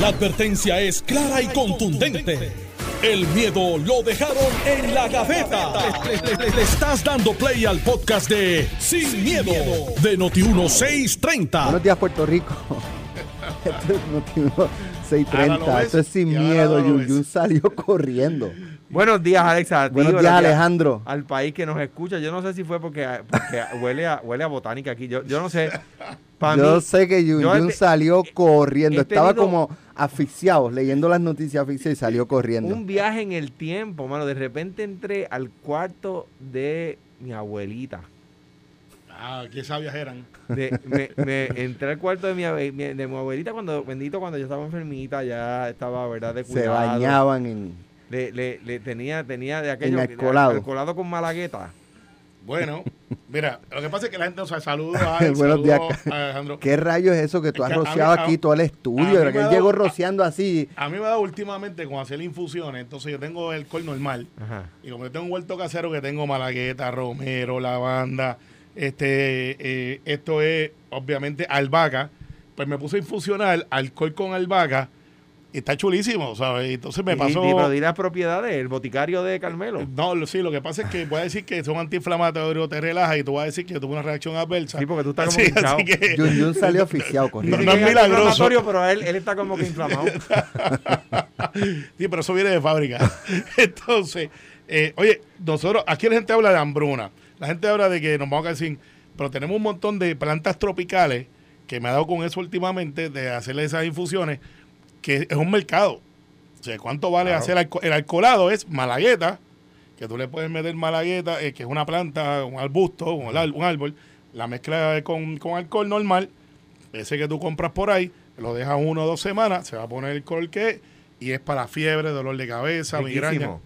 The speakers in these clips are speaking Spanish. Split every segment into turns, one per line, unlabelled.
La advertencia es clara y contundente. El miedo lo dejaron en la gaveta. Le, le estás dando play al podcast de Sin, miedo, de Noti1630.
Buenos días, Puerto Rico. Esto es Noti 630. Esto es sin miedo. Yun Yun salió corriendo.
Buenos días, Alexa. a ti,
Buenos días, Alejandro.
Al país que nos escucha. Yo no sé si fue porque, porque huele, a, huele a botánica aquí. Yo, yo no sé. Pa'
Yo
mí,
sé que Yun
yo
Yun
te-
salió corriendo.
he
Estaba
tenido
como asfixiado, leyendo las noticias asfixiado y salió corriendo.
un viaje en el tiempo, mano. De repente entré al cuarto de mi abuelita.
Ah, qué sabias eran.
De- me, me entré al cuarto de mi, de mi abuelita cuando, bendito, cuando yo estaba enfermita, ya estaba, ¿verdad? De
Se
cuidado.
bañaban en...
Le, le, le tenía, tenía de aquello.
alcoholado.
alcoholado con malagueta.
Bueno, mira, lo que pasa es que la gente, o sea, saludos a
Buenos días.
a Alejandro.
¿Qué rayos es eso que tú
Es
has
que a mí-
rociado
a-
aquí todo el
a
estudio?
me
Que él llegó rociando así.
A mí me ha dado últimamente con hacer infusiones, entonces yo tengo el col normal.
Ajá.
Y como yo tengo un huerto casero que tengo malagueta, romero, lavanda, este, eh, esto es obviamente albahaca, pues me puse a infusionar alcohol con albahaca está chulísimo, ¿sabes? Entonces me pasó...
y- pero di las propiedades, el boticario de Carmelo.
No, lo- sí, lo que pasa es que voy a decir que son antiinflamatorios, te relajas y tú vas a decir que yo tuve una reacción adversa.
Sí, porque tú estás como
Así- que-
Yun Yun salió asfixiado
No,
corriendo.
no es milagroso.
pero él, él está como que inflamado.
Sí, pero eso viene de fábrica. Entonces, eh, oye, nosotros, aquí la gente habla de hambruna. La gente habla de que nos vamos a quedar sin. Pero tenemos un montón de plantas tropicales que me ha dado con eso últimamente, de hacerle esas infusiones, que es un mercado. O sea, ¿cuánto vale
Claro.
hacer el alcoholado? Es malagueta, que tú le puedes meter malagueta, eh, que es una planta, un arbusto, un, árbol, la mezcla con, con alcohol normal, ese que tú compras por ahí, lo dejas uno o dos semanas, se va a poner el color que es, y es para fiebre, dolor de cabeza,
Riquísimo.
migraña.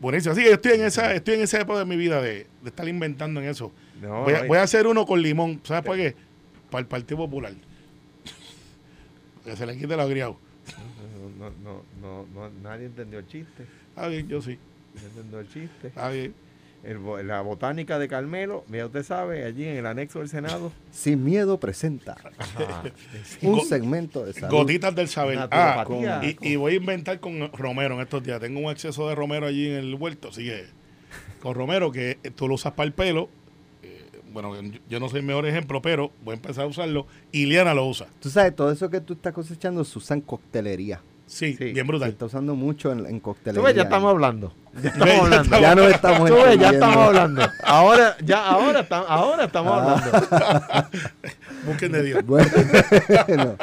Buenísimo. Así que yo estoy en esa, estoy en esa época de mi vida de, de estar inventando en eso.
No,
voy, a,
no,
voy a hacer uno con limón. ¿Sabes por qué? Para el Partido Popular. que se le quite lo agriado.
No, no, no, no, nadie entendió el chiste.
Está bien, yo sí.
No entendió el chiste.
Está bien.
El la botánica de Carmelo, ya usted sabe, allí en el anexo del Senado.
Sin miedo presenta
Ajá.
un segmento de salud.
Gotitas del saber. Ah,
Naturopatía.
y, y voy a inventar con romero en estos días. Tengo un exceso de romero allí en el huerto. Así que con romero, que tú lo usas para el pelo. eh, bueno, yo- yo no soy el mejor ejemplo, pero voy a empezar a usarlo. Y Liana lo usa.
Tú sabes, todo eso que tú estás cosechando se usa en coctelería.
Sí,
Sí.
bien
Se
brutal.
está usando mucho en, en
Tú ves, ya estamos hablando. Ya estamos hablando.
Ya nos estamos
Tú ves, ya estamos hablando. Ahora, ya, ahora, estamos, ahora estamos
Ah.
hablando.
Busquen de Dios.
Bueno,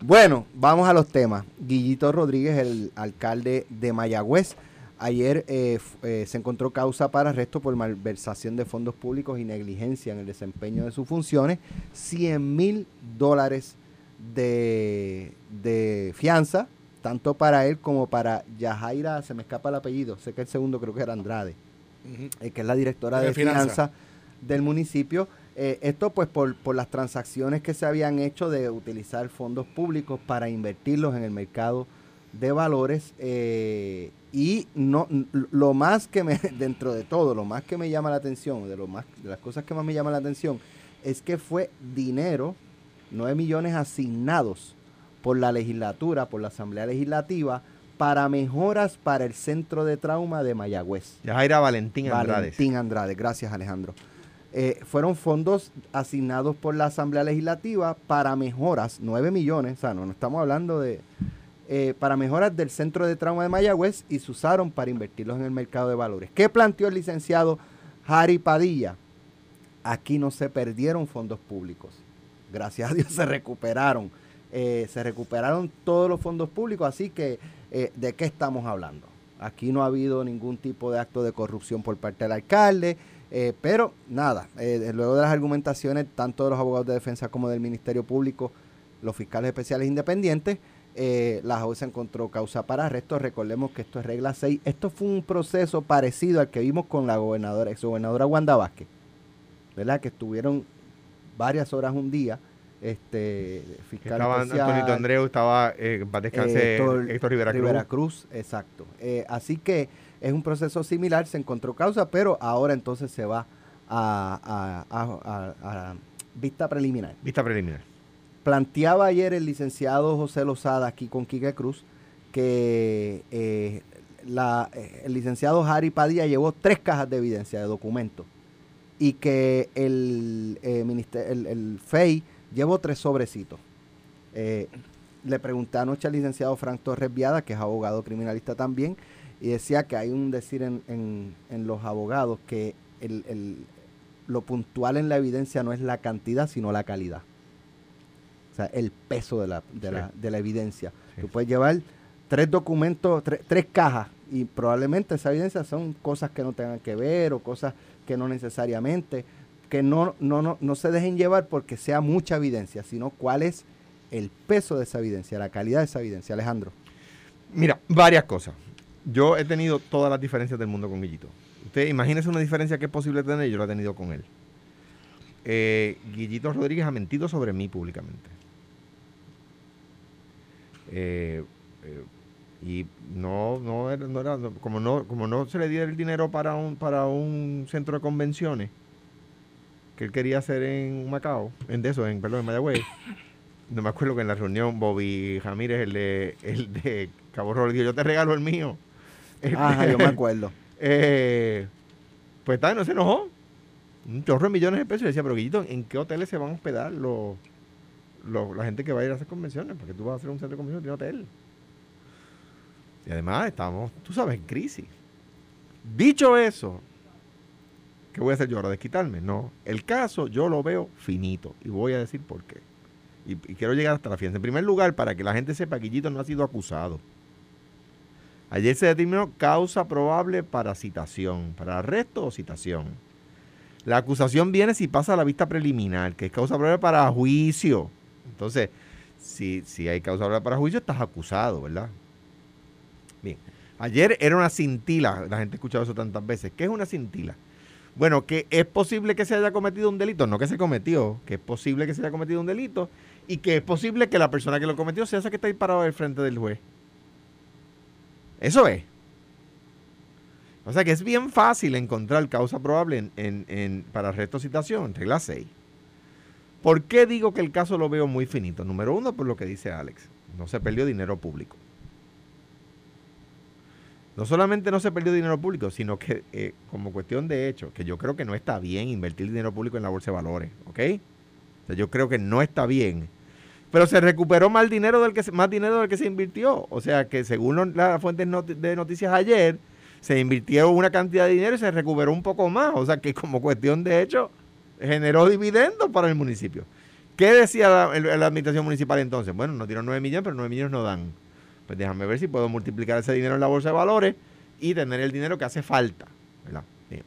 Bueno, vamos a los temas. Guillito Rodríguez, el alcalde de Mayagüez, ayer eh, eh, se encontró causa para arresto por malversación de fondos públicos y negligencia en el desempeño de sus funciones. 100 mil dólares de, de fianza, tanto para él como para Yajaira, se me escapa el apellido, sé que el segundo creo que era Andrade eh, que es la directora
De
de,
finanzas.
finanzas del municipio. Eh, esto pues por, por las transacciones que se habían hecho de utilizar fondos públicos para invertirlos en el mercado de valores eh, y no lo más que me dentro de todo lo más que me llama la atención de lo más de las cosas que más me llama la atención es que fue dinero 9 millones asignados por la legislatura por la asamblea legislativa para mejoras para el centro de trauma de Mayagüez
Yajaira Valentín Andrade.
Valentín Andrade, gracias Alejandro. Eh, fueron fondos asignados por la Asamblea Legislativa para mejoras, 9 millones, o sea, no, no estamos hablando de... eh, para mejoras del Centro de Trauma de Mayagüez y se usaron para invertirlos en el mercado de valores. ¿Qué planteó el licenciado Harry Padilla? Aquí no se perdieron fondos públicos. Gracias a Dios se recuperaron. Eh, se recuperaron todos los fondos públicos, así que eh, ¿de qué estamos hablando? Aquí no ha habido ningún tipo de acto de corrupción por parte del alcalde, eh, pero nada, luego de las argumentaciones tanto de los abogados de defensa como del Ministerio Público, los fiscales especiales independientes, eh, la juez encontró causa para arresto. Recordemos que esto es regla 6. Esto fue un proceso parecido al que vimos con la gobernadora, exgobernadora Wanda Vázquez, ¿verdad? Que estuvieron varias horas un día. Este, fiscal
Estaba
especial,
Antonito Andreu, estaba, eh, paz descanse,
Héctor-
Héctor Rivera Cruz.
Rivera Cruz, exacto. Eh, así que es un proceso similar, se encontró causa, pero ahora entonces se va a, a- a- a- a vista preliminar.
Vista preliminar.
planteaba ayer el licenciado José Lozada aquí con Quique Cruz que eh, la, eh, el licenciado Harry Padilla llevó tres cajas de evidencia de documentos y que eh, el, el FEI llevó tres sobrecitos. Eh, le pregunté anoche al licenciado Frank Torres Viada, que es abogado criminalista también, y decía que hay un decir en, en- en los abogados que el- el- lo puntual en la evidencia no es la cantidad, sino la calidad. O sea, el peso de la, de la, de la evidencia.
Sí.
Tú puedes llevar tres documentos, tre- tres cajas, y probablemente esa evidencia son cosas que no tengan que ver o cosas que no necesariamente, que no, no, no, no se dejen llevar porque sea mucha evidencia, sino cuál es el peso de esa evidencia, la calidad de esa evidencia. Alejandro.
Mira, varias cosas. Yo he tenido todas las diferencias del mundo con Guillito. Usted imagínese una diferencia que es posible tener, yo la he tenido con él. Eh, Guillito Rodríguez ha mentido sobre mí públicamente. Eh, eh, y no, no era, como no, como no se le dio el dinero para un, para un centro de convenciones que él quería hacer en Macao, en de eso, en, perdón, en Mayagüez. No me acuerdo que en la reunión Bobby Ramírez, el de, el de Cabo Rojo, dijo, yo te regalo el mío.
Ajá, yo me acuerdo.
Eh, pues está, no se enojó. Un chorro de millones de pesos. Y decía, pero Guillito, ¿en qué hoteles se van a hospedar los, los- la gente que va a ir a hacer convenciones? Porque tú vas a hacer un centro de convenciones tiene hotel. Y además estamos, tú sabes, en crisis. Dicho eso, ¿qué voy a hacer yo ahora? ¿Desquitarme? No. El caso yo lo veo finito. Y voy a decir por qué. Y, quiero llegar hasta la fiesta. En primer lugar, para que la gente sepa que Guillito no ha sido acusado. Ayer se determinó causa probable para citación, para arresto o citación. La acusación viene si pasa a la vista preliminar, que es causa probable para juicio. Entonces, si, si hay causa probable para juicio, estás acusado, ¿verdad? Bien. Ayer era una cintila, la gente ha escuchado eso tantas veces. ¿Qué es una cintila? Bueno, que es posible que se haya cometido un delito, no que se cometió, que es posible que se haya cometido un delito y que es posible que la persona que lo cometió sea esa que está ahí parado al frente del juez. Eso es. O sea que es bien fácil encontrar causa probable en, para arresto citación, regla 6. ¿Por qué digo que el caso lo veo muy finito? Número uno, por lo que dice Alex. No se perdió dinero público. No solamente no se perdió dinero público, sino que eh, como cuestión de hecho, que yo creo que no está bien invertir dinero público en la bolsa de valores, ¿ok? O sea, yo creo que no está bien. Pero se recuperó más dinero del que se- más dinero del que se invirtió. O sea que según las fuentes de noticias ayer, se invirtió una cantidad de dinero y se recuperó un poco más. O sea que como cuestión de hecho, generó dividendos para el municipio. ¿Qué decía la administración municipal entonces? Bueno, nos dieron 9 millones, pero 9 millones no dan. Pues déjame ver si puedo multiplicar ese dinero en la bolsa de valores y tener el dinero que hace falta. ¿verdad? Bien.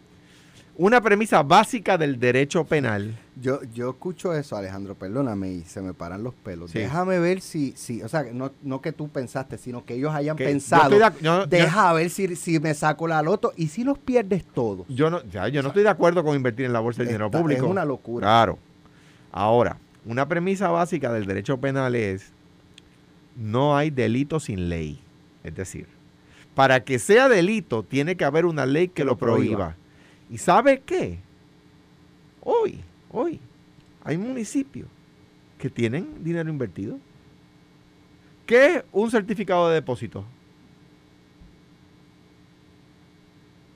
Una premisa básica del derecho penal.
Yo, yo escucho eso, Alejandro, perdóname, y se me paran los pelos.
Sí.
Déjame ver si, si, o sea, no, no que tú pensaste, sino que ellos hayan
que
pensado.
de yo- yo-
Deja ver si, si me saco la loto y si los pierdes todos.
Yo no, ya, yo no estoy de acuerdo con invertir en la bolsa del dinero público.
Es una locura.
Claro. Ahora, una premisa básica del derecho penal es no hay delito sin ley. Es decir, para que sea delito tiene que haber una ley que, lo prohíba. ¿Y sabe qué? Hoy, hoy, hay municipios que tienen dinero invertido. ¿Qué es un certificado de depósito?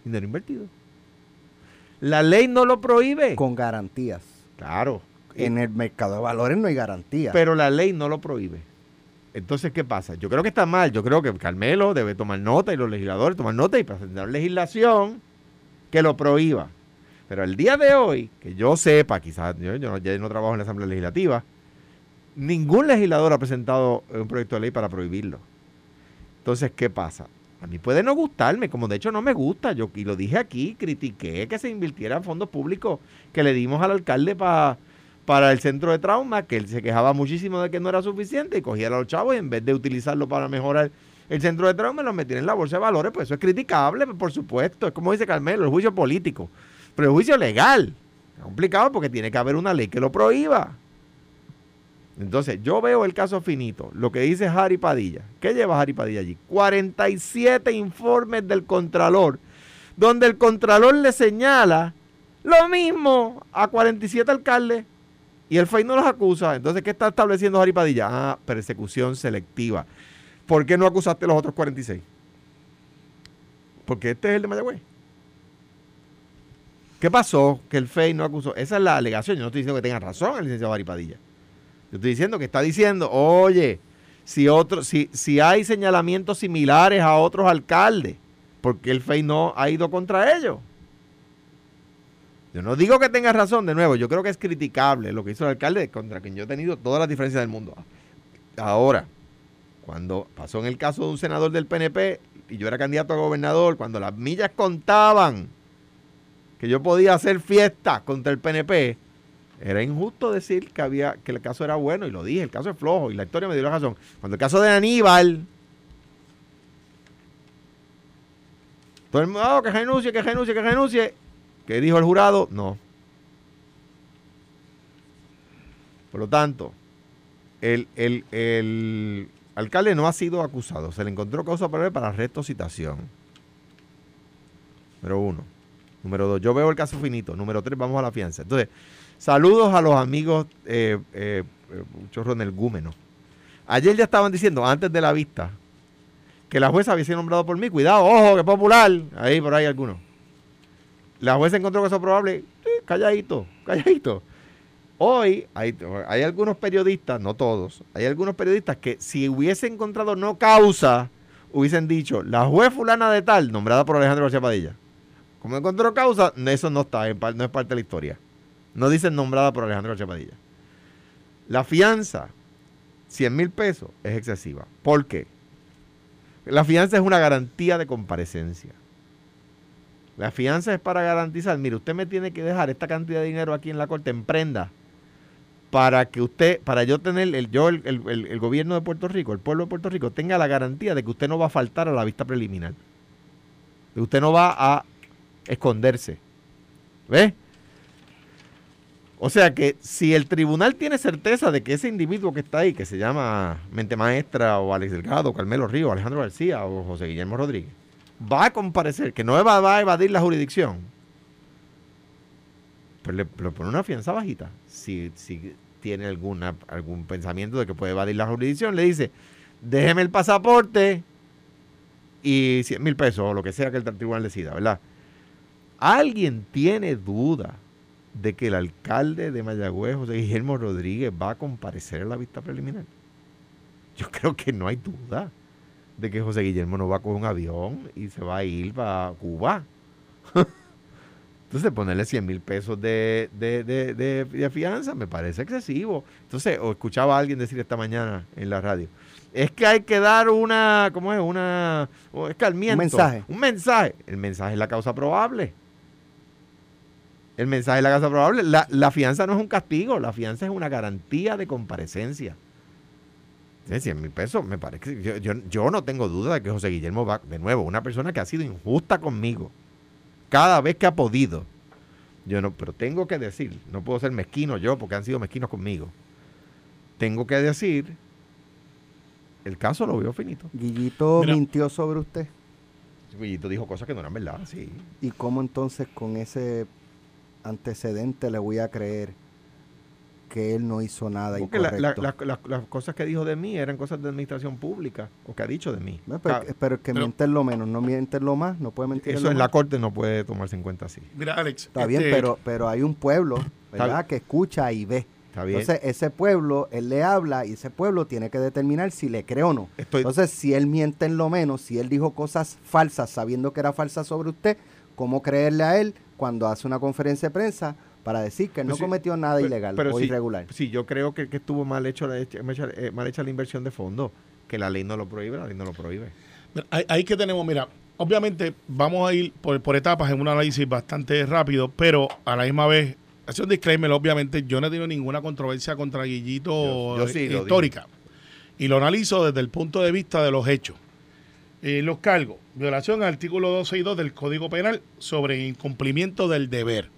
Dinero invertido. La ley no lo prohíbe.
Con garantías.
Claro.
En el mercado de valores no hay garantía.
Pero la ley no lo prohíbe. Entonces, ¿qué pasa? Yo creo que está mal. Yo creo que Carmelo debe tomar nota y los legisladores tomar nota y presentar legislación que lo prohíba. Pero el día de hoy, que yo sepa, quizás yo, ya no trabajo en la Asamblea Legislativa, ningún legislador ha presentado un proyecto de ley para prohibirlo. Entonces, ¿qué pasa? A mí puede no gustarme, como de hecho no me gusta. Yo y lo dije aquí, critiqué que se invirtieran fondos públicos que le dimos al alcalde pa- para el centro de trauma, que él se quejaba muchísimo de que no era suficiente y cogía a los chavos y en vez de utilizarlo para mejorar el centro de trauma, lo metían en la bolsa de valores. Pues eso es criticable, por supuesto. Es como dice Carmelo, el juicio político. Pero el juicio legal. Es complicado porque tiene que haber una ley que lo prohíba. Entonces, yo veo el caso finito, lo que dice Harry Padilla. ¿Qué lleva Harry Padilla allí? 47 informes del Contralor, donde el Contralor le señala lo mismo a 47 alcaldes Y el FEI no los acusa. Entonces, ¿qué está estableciendo Jari Padilla? Ah, persecución selectiva. ¿Por qué no acusaste a los otros 46? Porque este es el de Mayagüez. ¿Qué pasó? Que el FEI no acusó. Esa es la alegación. Yo no estoy diciendo que tenga razón el licenciado Jari Padilla. Yo estoy diciendo que está diciendo, oye, si, otro, si, si hay señalamientos similares a otros alcaldes, ¿por qué el FEI no ha ido contra ellos? Yo no digo que tenga razón, de nuevo, yo creo que es criticable lo que hizo el alcalde contra quien yo he tenido todas las diferencias del mundo. Ahora, cuando pasó en el caso de un senador del PNP y yo era candidato a gobernador, cuando las millas contaban que yo podía hacer fiesta contra el PNP, era injusto decir que había que el caso era bueno y lo dije, el caso es flojo y la historia me dio la razón. Cuando el caso de Aníbal, todo el mundo, oh, que renuncie, que renuncie, que renuncie. ¿Qué dijo el jurado? No. Por lo tanto, el, el, alcalde no ha sido acusado. Se le encontró causa para para arresto citación. Número uno. Número dos, yo veo el caso finito. Número tres, vamos a la fianza. Entonces, saludos a los amigos eh, eh, chorro en el gúmeno. Ayer ya estaban diciendo, antes de la vista, que la jueza había sido nombrado por mí. Cuidado, ojo, que popular. Ahí, por ahí algunos. La jueza encontró que eso es probable. calladito, calladito. Hoy hay, hay algunos periodistas, no todos, hay algunos periodistas que si hubiese encontrado no causa, hubiesen dicho, la juez fulana de tal, nombrada por Alejandro García Padilla. Como encontró causa, eso no está, no es parte de la historia. No dicen nombrada por Alejandro García Padilla. La fianza, 100 mil pesos, es excesiva. ¿Por qué? La fianza es una garantía de comparecencia. La fianza es para garantizar, mire, usted me tiene que dejar esta cantidad de dinero aquí en la corte en prenda para que usted, para yo tener, el, yo, el, el, gobierno de Puerto Rico, el pueblo de Puerto Rico, tenga la garantía de que usted no va a faltar a la vista preliminar. Que usted no va a esconderse. ¿Ve? O sea que si el tribunal tiene certeza de que ese individuo que está ahí, que se llama Mente Maestra o Alex Delgado, Carmelo Río, Alejandro García o José Guillermo Rodríguez, va a comparecer, que no va, a evadir la jurisdicción, pues le, pone una fianza bajita. Si, tiene alguna, algún pensamiento de que puede evadir la jurisdicción, le dice, déjeme el pasaporte y 100 mil pesos o lo que sea que el tribunal decida, ¿verdad? ¿Alguien tiene duda de que el alcalde de Mayagüez, José Guillermo Rodríguez, va a comparecer a la vista preliminar? Yo creo que no hay duda de que José Guillermo no va a coger un avión y se va a ir para Cuba. Entonces, ponerle 100 mil pesos de, de, fianza me parece excesivo. Entonces, o escuchaba a alguien decir esta mañana en la radio, es que hay que dar una, ¿cómo es? Una, escarmiento.
Un mensaje.
Un mensaje. El mensaje es la causa probable. El mensaje es la causa probable. La, fianza no es un castigo, la fianza es una garantía de comparecencia. 100 mil pesos, me parece. Yo, yo, yo no tengo duda de que José Guillermo va, de nuevo, una persona que ha sido injusta conmigo. Cada vez que ha podido. Yo no, pero tengo que decir, no puedo ser mezquino yo porque han sido mezquinos conmigo. Tengo que decir, el caso lo veo finito.
Guillito mintió sobre usted.
Guillito dijo cosas que no eran verdad, sí.
¿Y cómo entonces con ese antecedente le voy a creer que él no hizo nada Porque
las cosas que dijo de mí eran cosas de administración pública, o que ha dicho de mí.
pero, que mienten lo menos, no mienten lo más, no puede mentir
Eso en la corte no puede tomarse en cuenta así.
Mira, Alex.
Está bien, este, pero, pero hay un pueblo, ¿verdad? Que escucha y ve. Está bien. Entonces, ese pueblo, él le habla y ese pueblo tiene que determinar si le cree o no. Entonces, si él miente en lo menos, si él dijo cosas falsas sabiendo que era falsa sobre usted, ¿cómo creerle a él cuando hace una conferencia de prensa para decir que no pues cometió nada ilegal o irregular.
Sí, yo creo que, estuvo mal hecho la, eh, mal hecha la inversión de fondos, que la ley no lo prohíbe, la ley no lo prohíbe.
Ahí que tenemos, mira, obviamente vamos a ir por, etapas en un análisis bastante rápido, pero a la misma vez, hace un disclaimer, obviamente yo no he tenido ninguna controversia contra Guillito histórica. Y lo analizo desde el punto de vista de los hechos. Eh, los cargos, violación al artículo 262 del Código Penal sobre incumplimiento del deber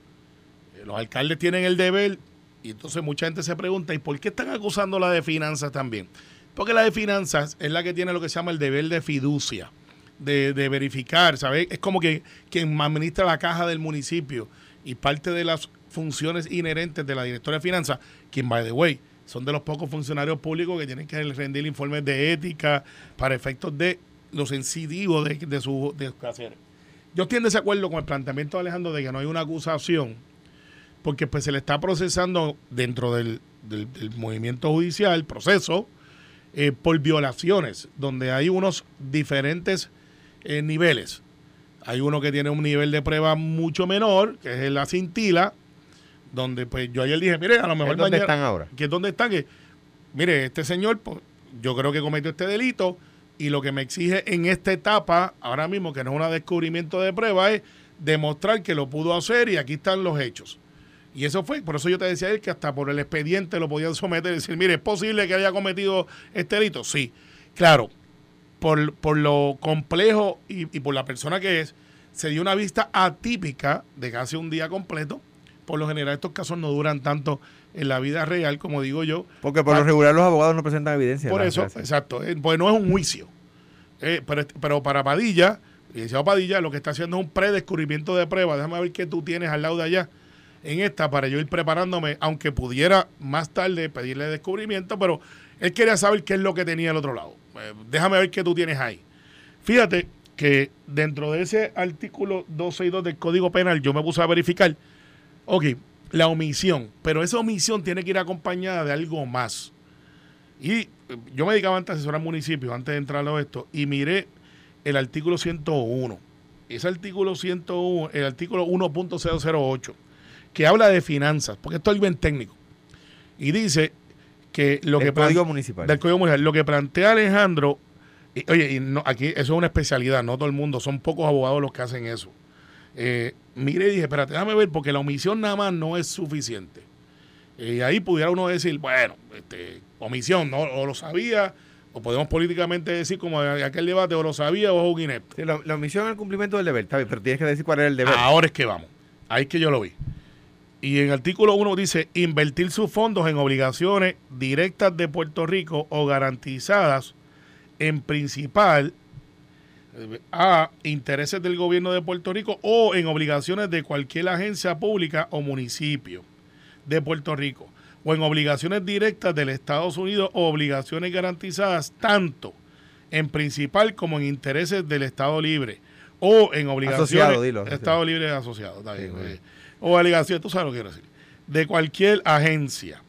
los alcaldes tienen el deber y entonces mucha gente se pregunta, ¿y por qué están acusando la de finanzas también? Porque la de finanzas es la que tiene lo que se llama el deber de fiducia, de, verificar, ¿sabes? Es como que quien administra la caja del municipio y parte de las funciones inherentes de la directora de finanzas, quien, by the way, son de los pocos funcionarios públicos que tienen que rendir informes de ética para efectos de los incidivos de, de su de. Yo estoy en desacuerdo con el planteamiento de Alejandro de que no hay una acusación, porque pues se le está procesando dentro del, del, movimiento judicial, proceso, eh, por violaciones, donde hay unos diferentes eh, niveles. Hay uno que tiene un nivel de prueba mucho menor, que es la cintila, donde pues yo ayer dije, mire, a lo mejor...
¿Dónde están ahora?
Que dónde están, que, mire, este señor, pues, yo creo que cometió este delito y lo que me exige en esta etapa, ahora mismo, que no es un descubrimiento de prueba, es demostrar que lo pudo hacer y aquí están los hechos. Y eso fue, por eso yo te decía él que hasta por el expediente lo podían someter y decir, mire, ¿es posible que haya cometido este delito? Sí, claro, por, por lo complejo y, y por la persona que es, se dio una vista atípica de casi un día completo. Por lo general estos casos no duran tanto en la vida real, como digo yo.
Porque por lo regular los abogados no presentan evidencia.
Por eso, exacto. Eh, pues no es un juicio. Eh, pero, pero, para Padilla, licenciado Padilla, lo que está haciendo es un predescubrimiento de prueba. Déjame ver qué tú tienes al lado de allá en esta para yo ir preparándome, aunque pudiera más tarde pedirle descubrimiento, pero él quería saber qué es lo que tenía al otro lado. Eh, déjame ver qué tú tienes ahí. Fíjate que dentro de ese artículo 262 del Código Penal yo me puse a verificar, ok, la omisión, pero esa omisión tiene que ir acompañada de algo más. Y eh, yo me dedicaba antes a asesorar municipios, antes de entrar a esto, y miré el artículo 101. Ese artículo 101, el artículo 1.008, que habla de finanzas, porque esto es algo bien técnico. Y dice que lo
que...
Código
municipal.
Del Código Municipal. Lo que plantea Alejandro, oye, y no, aquí eso es una especialidad, no todo el mundo, son pocos abogados los que hacen eso. Eh, mire y dije, espérate, déjame ver, porque la omisión nada más no es suficiente. Y ahí pudiera uno decir, bueno, este, omisión, ¿no? o lo sabía, o podemos políticamente decir, como aquel debate, o lo sabía o es un inepto.
la, omisión es el cumplimiento del deber, pero tienes que decir cuál es el deber.
Ahora es que vamos, ahí es que yo lo vi. Y en el artículo 1 dice, invertir sus fondos en obligaciones directas de Puerto Rico o garantizadas en principal a intereses del gobierno de Puerto Rico o en obligaciones de cualquier agencia pública o municipio de Puerto Rico o en obligaciones directas del Estados Unidos o obligaciones garantizadas tanto en principal como en intereses del Estado Libre o en obligaciones
del
Estado Libre asociado eh, o obligaciones, tú sabes lo que quiero decir, de cualquier agencia,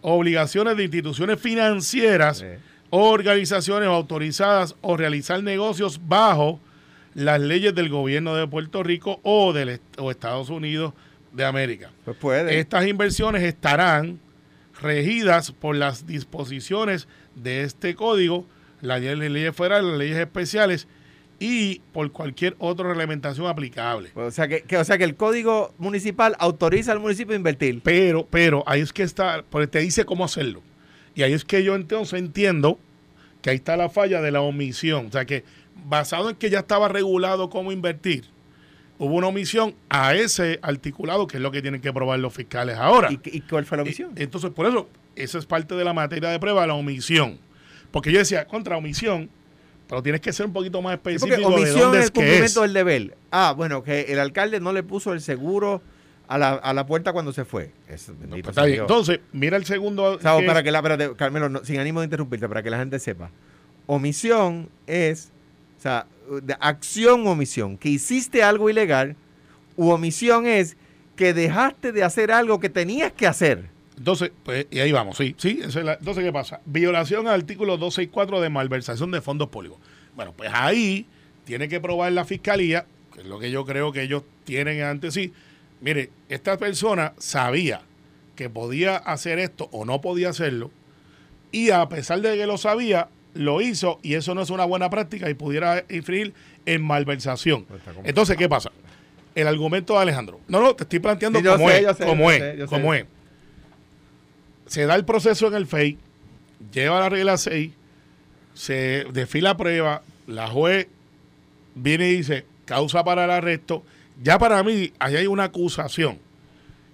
obligaciones de instituciones financieras organizaciones autorizadas o realizar negocios bajo las leyes del gobierno de Puerto Rico o de Estados Unidos de América.
Pues puede.
Estas inversiones estarán regidas por las disposiciones de este código, las leyes federales, las leyes especiales y por cualquier otra reglamentación aplicable.
O sea que, o sea que el código municipal autoriza al municipio a invertir.
Pero, pero ahí es que está, porque te dice cómo hacerlo. Y ahí es que yo entonces entiendo que ahí está la falla de la omisión. O sea que basado en que ya estaba regulado cómo invertir, hubo una omisión a ese articulado, que es lo que tienen que probar los fiscales ahora.
¿Y, cuál fue la omisión?
entonces, por eso, esa es parte de la materia de prueba, la omisión. Porque yo decía, contra omisión, pero tienes que ser un poquito más específico.
porque omisión es el cumplimiento del deber. Ah, bueno, que el alcalde no le puso el seguro a la, a la puerta cuando se fue.
Pues Entonces, mira el segundo.
para que la, Carmelo, sin ánimo de interrumpirte, para que la gente sepa. Omisión es, o sea, de acción o omisión, que hiciste algo ilegal, u omisión es que dejaste de hacer algo que tenías que hacer.
Entonces, pues, y ahí vamos, sí, sí. entonces, ¿qué pasa? Violación al artículo 264 de malversación de fondos públicos. Bueno, pues ahí tiene que probar la fiscalía, que es lo que yo creo que ellos tienen ante sí, Mire, esta persona sabía que podía hacer esto o no podía hacerlo y a pesar de que lo sabía, lo hizo y eso no es una buena práctica y pudiera infringir en malversación. Pues Entonces, ¿qué pasa? El argumento de Alejandro. No, no, te estoy planteando cómo, es, cómo es, cómo es. Se da el proceso en el FEI, lleva la regla 6, se desfila prueba, la juez viene y dice causa para el arresto ya para mí, ahí hay una acusación,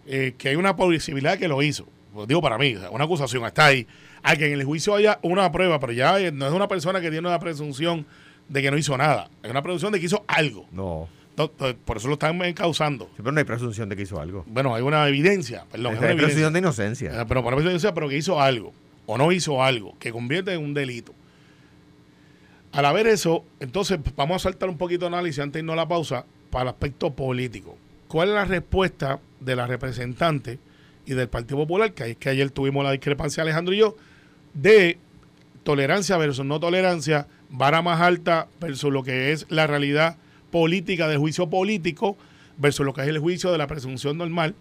eh, que hay una posibilidad que lo hizo. Pues digo para mí, una acusación, está ahí. Hay que en el juicio haya una prueba, pero ya no es una persona que tiene una presunción de que no hizo nada. Es una presunción de que hizo algo.
No.
Por eso lo están encausando.
Sí, pero no hay presunción de que hizo algo.
Bueno, hay una evidencia, perdón, hay una evidencia.
presunción de inocencia.
Eh, Pero, por evidencia, pero que hizo algo o no hizo algo que convierte en un delito. Al haber eso, entonces vamos a saltar un poquito de análisis antes de irnos a la pausa para el aspecto político. ¿Cuál es la respuesta de la representante y del Partido Popular? Que, es que ayer tuvimos la discrepancia Alejandro y yo de tolerancia versus no tolerancia, vara más alta versus lo que es la realidad política del juicio político versus lo que es el juicio de la presunción normal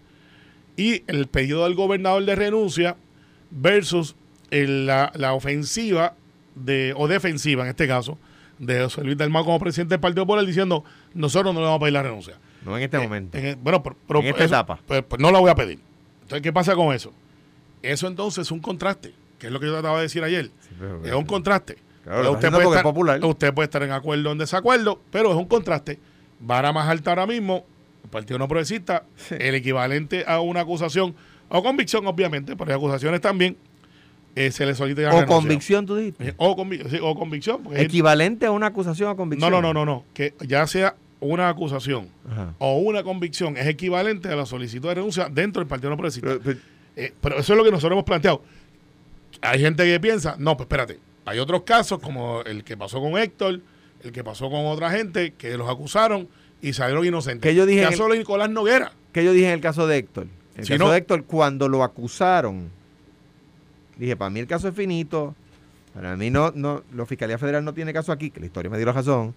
y el pedido del gobernador de renuncia versus el- la, la ofensiva de, o defensiva en este caso de José Luis Dalmau como presidente del Partido Popular diciendo nosotros no le vamos a pedir la renuncia.
No en este
Eh,
momento.
en bueno, pero, pero
En esta
eso-
etapa.
pues- pues no la voy a pedir. Entonces, ¿qué pasa con eso? Eso entonces es un contraste, que es lo que yo trataba de decir ayer.
Sí, pero-
Es un contraste.
Claro,
Entonces,
lo está haciendo porque es popular.
usted puede estar en acuerdo o en desacuerdo, pero es un contraste. Vara más alta ahora mismo, el Partido No Progresista, el equivalente a una acusación o convicción, obviamente, pero hay acusaciones también, eh, se le solicita
o convicción, tú dijiste.
Eh, O, convi- sí, o convicción. es-
Equivalente a una acusación o
no,
convicción.
no, no, no, no. Que ya sea una acusación
Ajá.
o una convicción es equivalente a la solicitud de renuncia dentro del Partido No Progresista.
Pero- pero-
Eh, pero eso es lo que nosotros hemos planteado. Hay gente que piensa, no, pues espérate, hay otros casos como el que pasó con Héctor, el que pasó con otra gente que los acusaron y salieron inocentes.
Que yo dije
El caso de Nicolás Noguera.
¿Qué yo dije en el caso de Héctor? En el
Si
caso
no-
de Héctor, cuando lo acusaron, dije, para mí el caso es finito, para mí no, no, la Fiscalía Federal no tiene caso aquí, que la historia me dio la razón,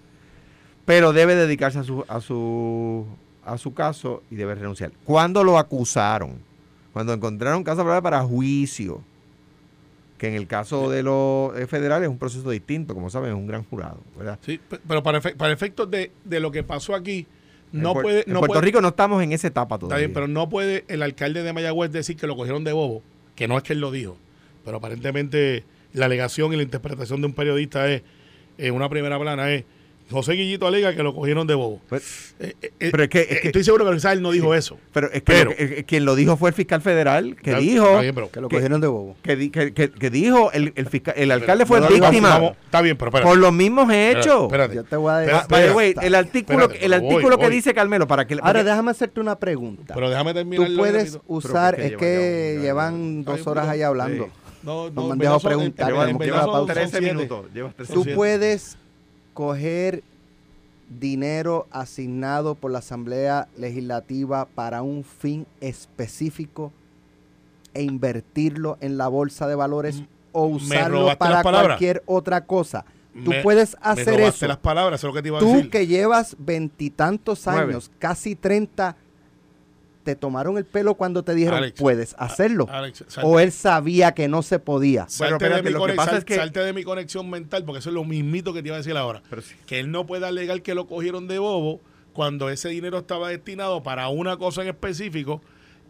pero debe dedicarse a su, a su, a su caso y debe renunciar. ¿Cuándo lo acusaron? Cuando encontraron probable para juicio, que en el caso de los eh, federales es un proceso distinto, como saben, es un gran jurado, ¿verdad?
Sí, pe- pero para, efe- para efectos de, de lo que pasó aquí, no
en
puede...
en
No
Puerto
puede-
Rico no estamos en esa etapa
Está
todavía.
bien, pero no puede el alcalde de Mayagüez decir que lo cogieron de bobo, que no es que él lo dijo, pero aparentemente la alegación y la interpretación de un periodista es, en una primera plana es, José Guillito alega que lo cogieron de bobo.
Pues-
Eh, eh, eh,
Pero es que- es que-
estoy seguro que quizás él no dijo eso.
Pero es que,
Pero-
lo que- eh, quien lo dijo fue el fiscal federal, que dijo,
está bien, pero-
Que lo
que-
cogieron de bobo.
que, di- que- que- que dijo, el, el, fiscal, el alcalde fue
no
víctima
Vamos, está bien, pero espérate.
por los mismos hechos.
Espérate,
Yo te voy a
Espera,
decir.
El artículo,
Espérate,
el
voy,
artículo que
voy.
dice Carmelo, para que...
Ahora déjame hacerte una pregunta.
Pero déjame terminar.
Tú
el
puedes usar, es
es que
llevan dos horas ahí hablando.
No,
No me han dejado preguntar,
llevas
son- son
13
siete.
minutos. Llevas 13
Son
Tú puedes coger dinero asignado por la Asamblea Legislativa para un fin específico e invertirlo en la bolsa de valores
M-
o
me
usarlo para cualquier otra cosa. Tú
Me-
puedes
me
hacer
robaste
eso.
las palabras, eso es lo que te iba a
Tú
decir.
que llevas veintitantos
Nueve.
años, casi 30, te tomaron el pelo cuando te dijeron
Alex,
puedes hacerlo.
Alex,
o él sabía que no se podía.
salte,
Pero espérate,
de mi
lo que
conex-
pasa
sal-
es que-
salte de mi conexión mental, porque eso es lo mismito que te iba a decir ahora.
Pero sí.
Que él no puede alegar que lo cogieron de bobo cuando ese dinero estaba destinado para una cosa en específico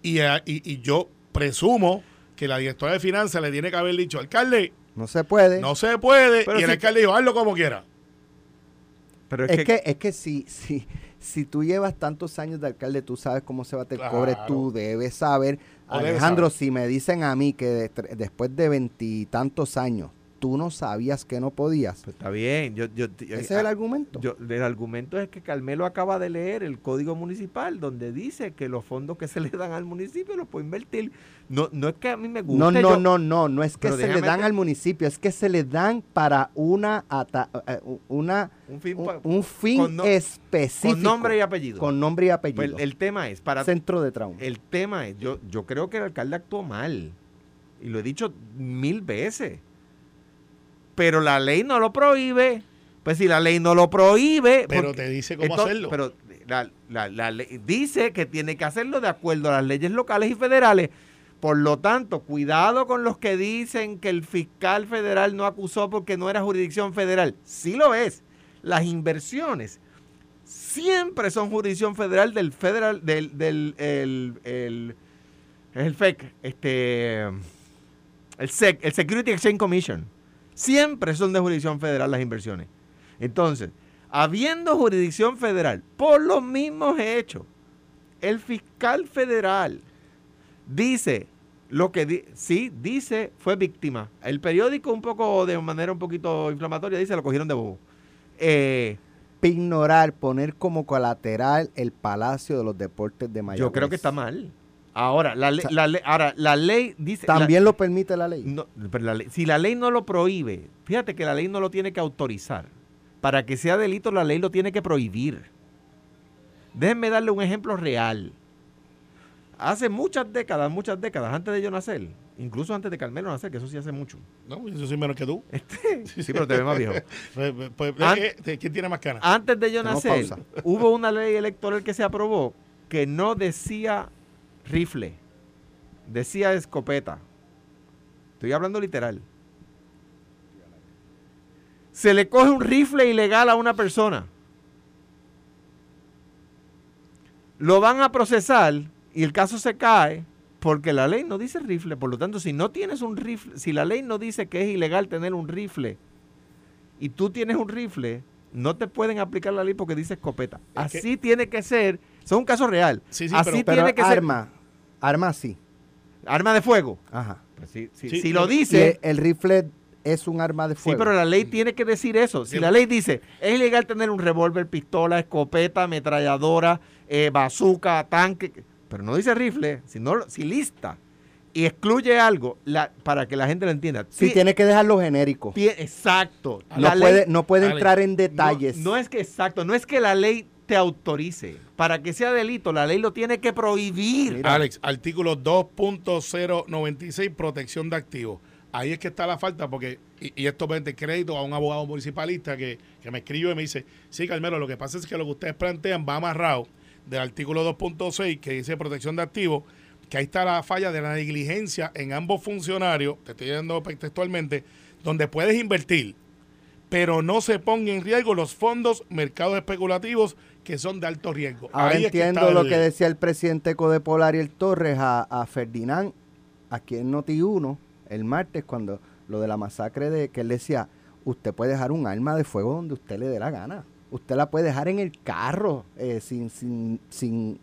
y, a- y- y yo presumo que la directora de finanzas le tiene que haber dicho, alcalde,
No se puede.
no se puede,
Pero
y el alcalde dijo, hazlo como quiera.
Pero
es, que, es que si, si, si tú llevas tantos años de alcalde, tú sabes cómo se bate el cobre,
Claro.
tú debes saber.
O debes
Alejandro,
saber.
si me dicen a mí que de- después de veintitantos años tú no sabías que no podías,
Pues está bien. Yo, yo,
ese es el argumento.
Yo- el argumento es que Carmelo acaba de leer el código municipal donde dice que los fondos que se le dan al municipio los puede invertir. No, no es que a mí me guste.
no, no, no, no, no es que se le dan al municipio, es que se le dan para una, ata- eh, una
Un fin
un,
pa-
un fin
con no-
específico.
con nombre y apellido.
Con nombre y
Pues
apellido.
el, el tema es, para
Centro de trauma.
el tema es, yo, yo creo que el alcalde actuó mal. Y lo he dicho mil veces. Pero la ley no lo prohíbe. Pues si la ley no lo prohíbe.
Pero
porque-
te dice cómo
entonces-
hacerlo.
Pero la, la- la ley dice que tiene que hacerlo de acuerdo a las leyes locales y federales. Por lo tanto, cuidado con los que dicen que el fiscal federal no acusó porque no era jurisdicción federal. Sí lo es. Las inversiones siempre son jurisdicción federal del federal, del, del el, el, es el FEC, este, el SEC, el Security Exchange Commission. Siempre son de jurisdicción federal las inversiones. Entonces, habiendo jurisdicción federal por los mismos hechos, el fiscal federal dice lo que di- sí dice fue víctima. El periódico un poco de manera un poquito inflamatoria dice lo cogieron de bobo. Eh,
ignorar, poner como colateral el Palacio de los Deportes de Mayagüez.
Yo creo que está mal. Ahora, la, ley,
O sea,
la ley- ahora, la ley dice... la-
También lo permite la ley.
No, pero la ley- si la ley no lo prohíbe, fíjate que la ley no lo tiene que autorizar. Para que sea delito, la ley lo tiene que prohibir. Déjenme darle un ejemplo real. Hace muchas décadas, muchas décadas, antes de yo nacer, incluso antes de Carmelo nacer, que eso sí hace mucho.
No, yo soy menos que tú.
Sí, pero te ves más viejo.
Pues, pues,
An-
eh, eh, ¿Quién tiene más canas?
Antes de yo
Tenemos
nacer,
pausa.
hubo una ley electoral que se aprobó que no decía rifle, decía escopeta. Estoy hablando literal. Se le coge un rifle ilegal a una persona. Lo van a procesar y el caso se cae porque la ley no dice rifle. Por lo tanto, si no tienes un rifle, si la ley no dice que es ilegal tener un rifle y tú tienes un rifle, no te pueden aplicar la ley porque dice escopeta.
Es que-
Así tiene que ser. Eso es un caso real.
Sí, sí,
Así
pero-
Pero
tiene que ser.
Arma, arma sí.
Arma de fuego.
Ajá.
Pues sí, sí,
Sí,
si lo dice,
el, el rifle es un arma de
sí,
fuego.
pero la ley tiene que decir eso. Si
Sí.
la ley dice, es ilegal tener un revólver, pistola, escopeta, ametralladora, eh, bazooka, tanque, pero no dice rifle, sino si lista y excluye algo la- para que la gente lo entienda.
Sí,
Ti-
tiene que dejarlo genérico.
exacto.
No
ley-
puede, no puede entrar en
no-
detalles.
No, es que exacto, no es que la ley te autorice. Para que sea delito, la ley lo tiene que prohibir.
Mira.
Alex, artículo 2.096, protección de activos. Ahí es que está la falta, porque, y, y esto vende crédito a un abogado municipalista que, que me escribió y me dice, sí, Carmelo, lo que pasa es que lo que ustedes plantean va amarrado del artículo 2.6 que dice protección de activos, que ahí está la falla de la negligencia en ambos funcionarios, te estoy dando textualmente, donde puedes invertir, pero no se ponga en riesgo los fondos, mercados especulativos que son de alto riesgo.
Ahora
Ahí es que
entiendo lo
el-
que decía el presidente Codepolar y el Torres a, a Ferdinand aquí en Noti1 el martes cuando lo de la masacre de que él decía, usted puede dejar un arma de fuego donde usted le dé la gana. Usted la puede dejar en el carro eh, sin, sin, sin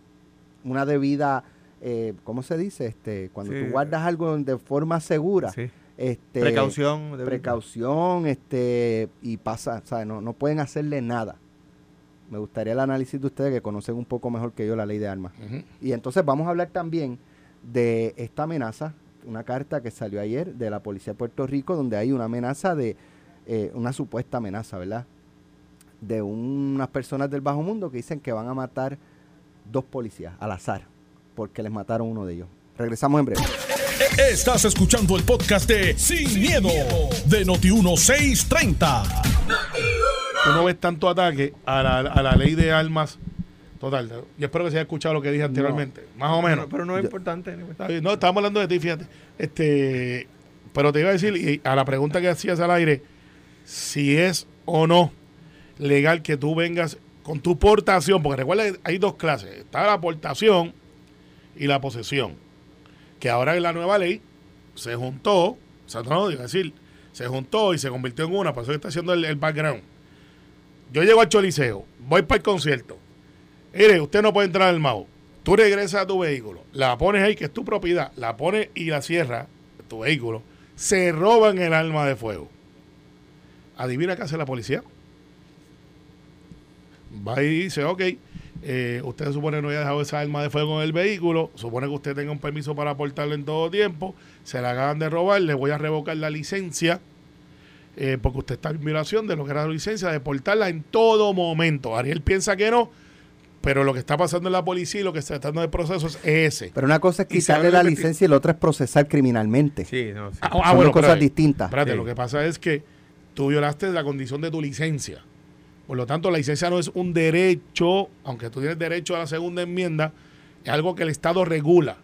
una debida, eh, ¿cómo se dice? este Cuando
Sí.
tú guardas algo de forma segura.
Sí.
Este,
Precaución. de-
precaución este y pasa, ¿sabes? No, no pueden hacerle nada. Me gustaría el análisis de ustedes que conocen un poco mejor que yo la ley de armas. Y entonces vamos a hablar también de esta amenaza, una carta que salió ayer de la Policía de Puerto Rico, donde hay una amenaza de, eh, una supuesta amenaza, ¿verdad? De unas personas del bajo mundo que dicen que van a matar dos policías al azar, porque les mataron uno de ellos. Regresamos en breve.
Estás escuchando el podcast de Sin, miedo, de Noti1630.
Tú no ves tanto ataque a la, a la ley de armas. Total, yo espero que se haya escuchado lo que dije anteriormente, más o menos.
Pero no es
Yo-
importante.
No, estábamos hablando de ti, fíjate. Este, pero te iba a decir, y a la pregunta que hacías al aire, si es o no legal que tú vengas con tu portación, porque recuerda que hay dos clases, está la portación y la posesión, que ahora en la nueva ley se juntó, o sea, no, digo decir, se juntó y se convirtió en una, por eso que está haciendo el, el background. Yo llego al Choliseo, voy para el concierto, mire, usted no puede entrar al MAU, tú regresas a tu vehículo, la pones ahí, que es tu propiedad, la pones y la cierras, tu vehículo, se roban el arma de fuego. Adivina qué hace la policía. Va y dice, ok, eh, usted supone que no haya dejado esa arma de fuego en el vehículo, supone que usted tenga un permiso para portarlo en todo tiempo, se la acaban de robar, le voy a revocar la licencia, eh, porque usted está en violación de lo que era la licencia de portarla en todo momento. Ariel piensa que no, pero lo que está pasando en la policía y lo que está tratando de proceso es ese.
Pero una cosa es quitarle la licencia y la otra es procesar criminalmente.
Sí, no, sí.
Ah,
Son dos cosas
espérate.
distintas.
Espérate,
Sí.
lo que pasa es que tú violaste la condición de tu licencia. Por lo tanto, la licencia no es un derecho, aunque tú tienes derecho a la segunda enmienda, es algo que el Estado regula.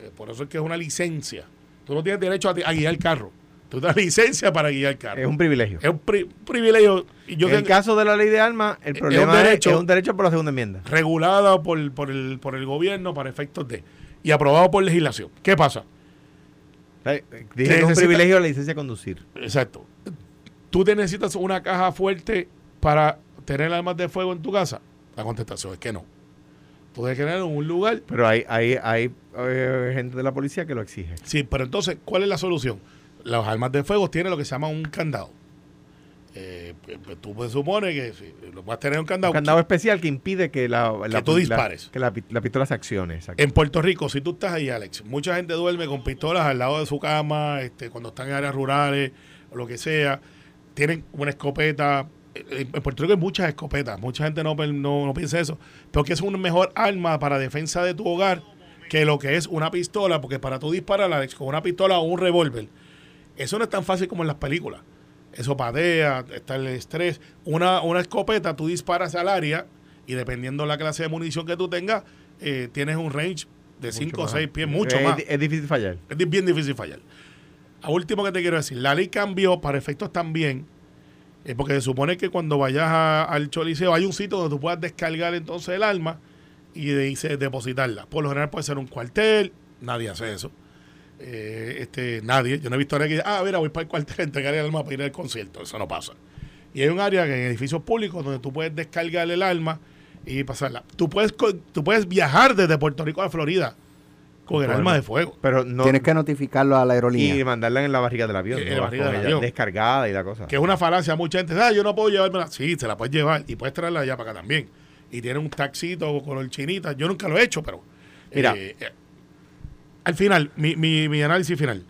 Eh, por eso es que es una licencia. Tú no tienes derecho a, a guiar el carro. Tú tienes licencia para guiar carro.
Es un privilegio.
Es un pri- privilegio. Yo
en el caso de la ley de armas, el
Es
problema
un
es,
derecho.
es un derecho por la segunda enmienda.
regulada por, por, el, por el gobierno para efectos de. Y aprobado por legislación. ¿Qué pasa?
Dije que es un privilegio la licencia de conducir.
Exacto. ¿Tú te necesitas una caja fuerte para tener armas de fuego en tu casa? La contestación es que no. Tú debes tener en un lugar.
Pero hay, hay, hay eh, gente de la policía que lo exige.
Sí, pero entonces, ¿cuál es la solución? Las armas de fuego tienen lo que se llama un candado. eh, pues, pues, tú pues, supones que si, lo vas a tener un candado.
Un candado especial que impide que la, la-
Que tú
la-
dispares.
que la, pi- la pistola se accione.
En Puerto Rico, si tú estás ahí, Alex, mucha gente duerme con pistolas al lado de su cama, este, cuando están en áreas rurales o lo que sea. Tienen una escopeta. En en Puerto Rico hay muchas escopetas. Mucha gente no, no, no piensa eso. Pero que es una mejor arma para defensa de tu hogar que lo que es una pistola. Porque para tú disparar, Alex, con una pistola o un revólver, eso no es tan fácil como en las películas. Eso patea, está el estrés. Una, una escopeta, tú disparas al área y dependiendo la clase de munición que tú tengas, eh, tienes un range de 5 o
más.
6 pies, mucho
es,
más.
Es difícil fallar.
Es bien difícil fallar. A último que te quiero decir, la ley cambió para efectos también, eh, porque se supone que cuando vayas a- al choliseo hay un sitio donde tú puedas descargar entonces el arma y de, y se- depositarla. Por lo general puede ser un cuartel, nadie hace eso. Eh, este, nadie, yo no he visto a nadie que diga, ah, mira, voy para el cuartel a entregar el arma para ir al concierto, eso no pasa. Y hay un área que en edificios públicos donde tú puedes descargar el arma y pasarla. Tú puedes, tú puedes viajar desde Puerto Rico a Florida con el
Bueno.
arma de fuego.
Pero no.
Tienes que notificarlo a la aerolínea.
y mandarla en la barriga del avión.
En
no
la barriga del avión.
Descargada y la cosa.
que es una falacia. Mucha gente dice, ah, yo no puedo llevármela. Sí, se la puedes llevar y puedes traerla allá para acá también. Y tiene un taxito con el chinita. Yo nunca lo he hecho, pero.
Mira.
eh, eh, al final, mi, mi, análisis final.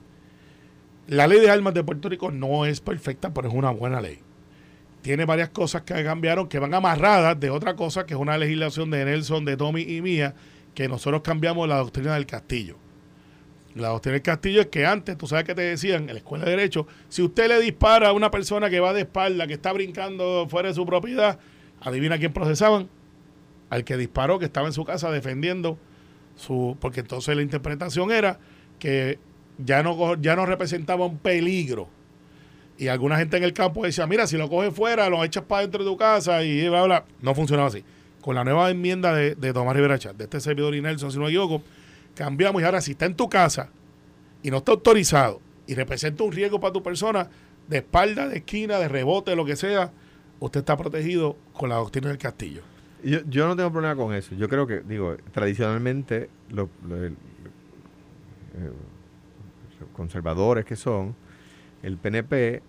La ley de armas de Puerto Rico no es perfecta, pero es una buena ley. Tiene varias cosas que cambiaron que van amarradas de otra cosa, que es una legislación de Nelson, de Tommy y mía, que nosotros cambiamos la doctrina del castillo. La doctrina del castillo es que antes, tú sabes que te decían en la escuela de derecho, si usted le dispara a una persona que va de espalda, que está brincando fuera de su propiedad, adivina quién procesaban. Al que disparó, que estaba en su casa defendiendo su. Porque entonces la interpretación era que ya no, ya no representaba un peligro. Y alguna gente en el campo decía, mira, si lo coges fuera, lo echas para dentro de tu casa y bla, bla. No funcionaba así. Con la nueva enmienda de, de Tomás Rivera Chat, de este servidor y si no me equivoco, cambiamos y ahora si está en tu casa y no está autorizado y representa un riesgo para tu persona, de espalda, de esquina, de rebote, lo que sea, usted está protegido con la doctrina del castillo.
Yo, yo no tengo problema con eso. Yo creo que, digo, tradicionalmente, lo- lo- el- eh, los conservadores que son, el PNP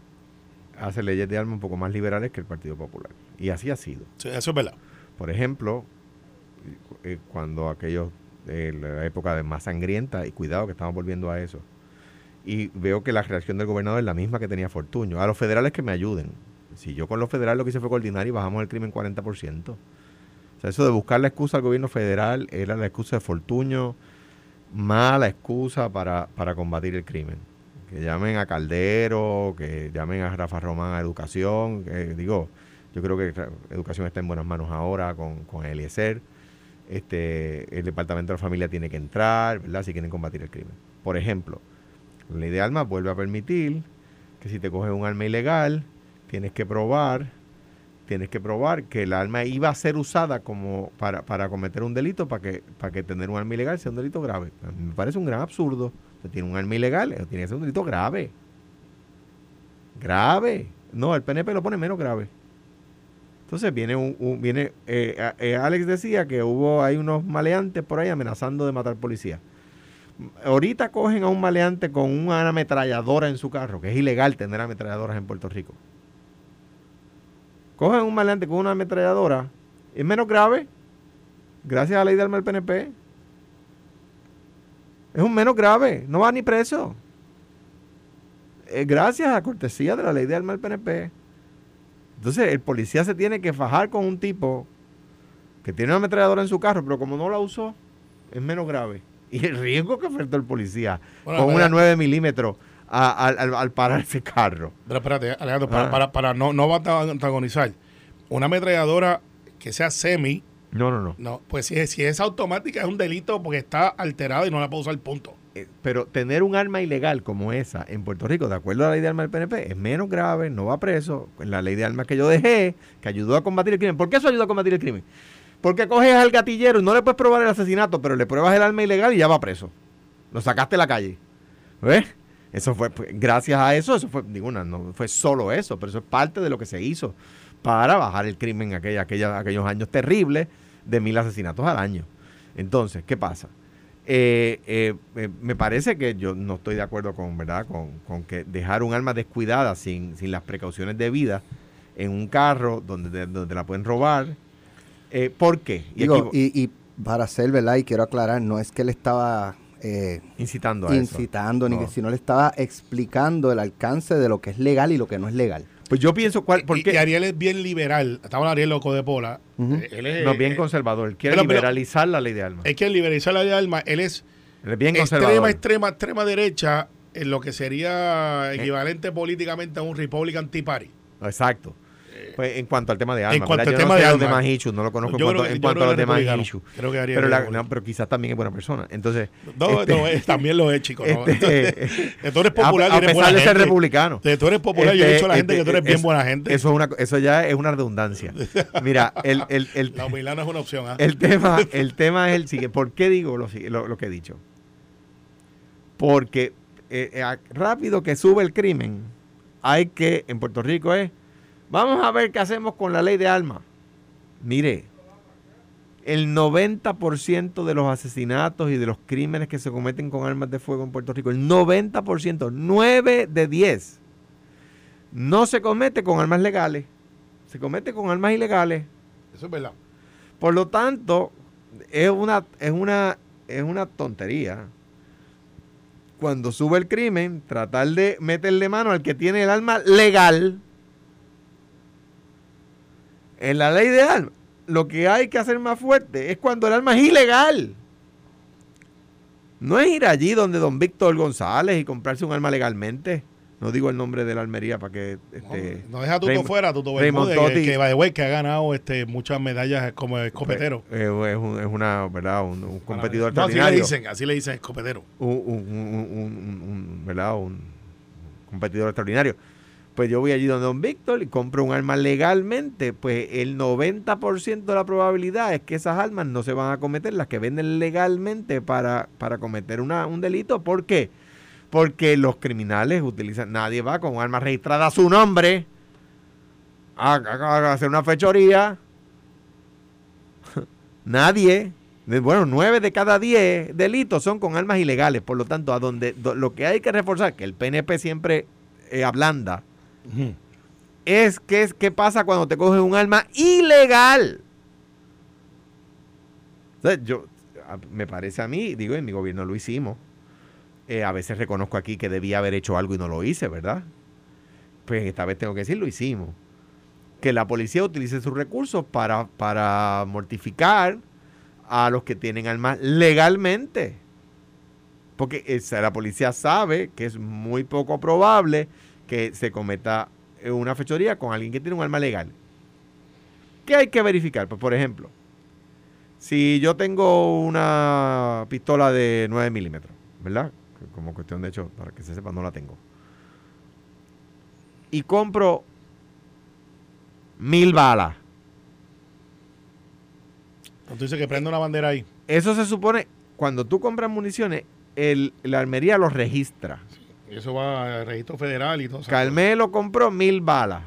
hace leyes de armas un poco más liberales que el Partido Popular. Y así ha sido.
Sí, eso es verdad.
Por ejemplo, eh, cuando aquellos, eh, la época de más sangrienta, y cuidado que estamos volviendo a eso, y veo que la reacción del gobernador es la misma que tenía Fortuño. A los federales que me ayuden. Si yo con los federales lo que hice fue coordinar y bajamos el crimen 40%. Eso de buscar la excusa al gobierno federal era la excusa de Fortuño, mala excusa para, para combatir el crimen. Que llamen a Caldero, que llamen a Rafa Román a Educación. digo, yo creo que Educación está en buenas manos ahora con, con Eliezer. Este, el Departamento de la Familia tiene que entrar, ¿verdad? Si quieren combatir el crimen. Por ejemplo, la ley de armas vuelve a permitir que si te coges un arma ilegal, tienes que probar, tienes que probar que el arma iba a ser usada como para, para cometer un delito, para que, para que tener un arma ilegal sea un delito grave. Me parece un gran absurdo. Usted tiene un arma ilegal, tiene que ser un delito grave. Grave. No, el PNP lo pone menos grave. Entonces viene un, viene eh, eh, Alex decía que hubo hay unos maleantes por ahí amenazando de matar policías. Ahorita cogen a un maleante con una ametralladora en su carro, que es ilegal tener ametralladoras en Puerto Rico. Cogen un maleante con una ametralladora, es menos grave, gracias a la ley del PNP. Es un menos grave, no va ni preso. Eh, gracias a cortesía de la ley de arma del PNP. Entonces el policía se tiene que fajar con un tipo que tiene una ametralladora en su carro, pero como no la usó, es menos grave. Y el riesgo que enfrentó el policía
Bueno,
con una 9 milímetros a- al, al- parar ese carro.
Pero espérate, Alejandro, para,
Ah.
para, para no, no va a antagonizar. Una ametralladora que sea semi,
No, no, no.
no, pues si es, si es automática es un delito porque está alterada y no la puedo usar punto.
Eh, Pero tener un arma ilegal como esa en Puerto Rico, de acuerdo a la ley de armas del PNP, es menos grave, no va preso. La ley de armas que yo dejé, que ayudó a combatir el crimen. ¿Por qué eso ayudó a combatir el crimen? Porque coges al gatillero y no le puedes probar el asesinato, pero le pruebas el arma ilegal y ya va preso. Lo sacaste a la calle. ¿Ves? Eso fue, pues, gracias a eso, eso fue, digo, una, no fue solo eso, pero eso es parte de lo que se hizo para bajar el crimen en aquella, aquella- aquellos años terribles de mil asesinatos al año. Entonces, ¿qué pasa? Eh, eh, eh, me parece que yo no estoy de acuerdo con, ¿verdad? Con, con que dejar un arma descuidada sin, sin las precauciones debidas en un carro donde, de- donde la pueden robar. Eh, ¿Por qué? Y
Digo, y, y para ser verdad, y quiero aclarar, no es que él estaba eh,
incitando a eso.
incitando, ni
No.
que sino le estaba explicando el alcance de lo que es legal y lo que no es legal.
Pues yo pienso, cuál, ¿por
Y- Ariel es bien liberal. Estaba Ariel Loco de Pola. Eh, Él es,
no, bien
eh,
conservador. Él quiere
pero- pero-
liberalizar la ley de armas.
Es que al liberalizar la ley de armas, él es
Él es bien
extrema,
conservador.
extrema, extrema derecha en lo que sería equivalente políticamente a un Republican Tea Party.
Exacto. Pues en cuanto al tema de armas,
cuanto
¿verdad?
al
Yo
tema
no sé
de
los
armas.
demás issues, no lo conozco en cuanto,
que-
en cuanto a los demás issues.
Creo que
pero, la- no, pero quizás también es buena persona. Entonces,
No,
este,
no, es- también lo es, chico. ¿no?
este,
tú eres popular
a,
y
a
eres
pesar
buena
de ser
gente.
republicano.
Que tú eres popular, yo he
Este,
dicho a la gente
este,
que tú eres bien buena gente.
Eso, es una, eso ya es una redundancia. Mira, el, el, el,
La humildad no es una opción. ¿ah?
el tema, el tema es el siguiente. ¿Por qué digo lo, lo, lo que he dicho? Porque eh, eh, rápido que sube el crimen, hay que, en Puerto Rico es, vamos a ver qué hacemos con la ley de armas. Mire, el 90% de los asesinatos y de los crímenes que se cometen con armas de fuego en Puerto Rico, el 90%, 9 de 10, no se comete con armas legales, se comete con armas ilegales.
Eso es verdad.
Por lo tanto, es una, es una, es una tontería. Cuando sube el crimen, tratar de meterle mano al que tiene el arma legal. En la ley de armas, lo que hay que hacer más fuerte es cuando el arma es ilegal. No es ir allí donde don Víctor González y comprarse un arma legalmente. No digo el nombre de la almería para que... Este,
No, no deja a Tuto
Raymond-
fuera, Tuto Bermúdez, que, que, que ha ganado este, muchas medallas como escopetero.
eh, es, un- es una, ¿verdad? Un, un competidor
no, así le dicen, así le dicen escopetero.
un- un- un- ¿verdad? un competidor extraordinario. Pues yo voy allí donde Don Víctor y compro un arma legalmente. Pues el 90% de la probabilidad es que esas armas no se van a cometer, las que venden legalmente para, para cometer una, un delito. ¿Por qué? Porque los criminales utilizan, nadie va con un arma registrada a su nombre a, hacer una fechoría. Nadie. Bueno, nueve de cada diez delitos son con armas ilegales. Por lo tanto, a donde do- lo que hay que reforzar, que el PNP siempre eh, ablanda, es que es qué pasa cuando te coges un arma ilegal. Yo, me parece a mí, digo, en mi gobierno lo hicimos. Eh, a veces reconozco aquí que debía haber hecho algo y no lo hice, ¿verdad? Pues esta vez tengo que decir, lo hicimos. Que la policía utilice sus recursos para, para mortificar a los que tienen armas legalmente. Porque esa- la policía sabe que es muy poco probable que se cometa eh, una fechoría con alguien que tiene un arma legal. ¿Qué hay que verificar? Pues, por ejemplo, si yo tengo una pistola de 9 milímetros, ¿verdad? Como cuestión de hecho, para que se sepa, no la tengo. Y compro mil balas.
Entonces dice que prende una bandera ahí.
Eso se supone, cuando tú compras municiones, el, la armería lo registra.
Y eso va al registro federal y todo eso.
Carmelo compró mil balas.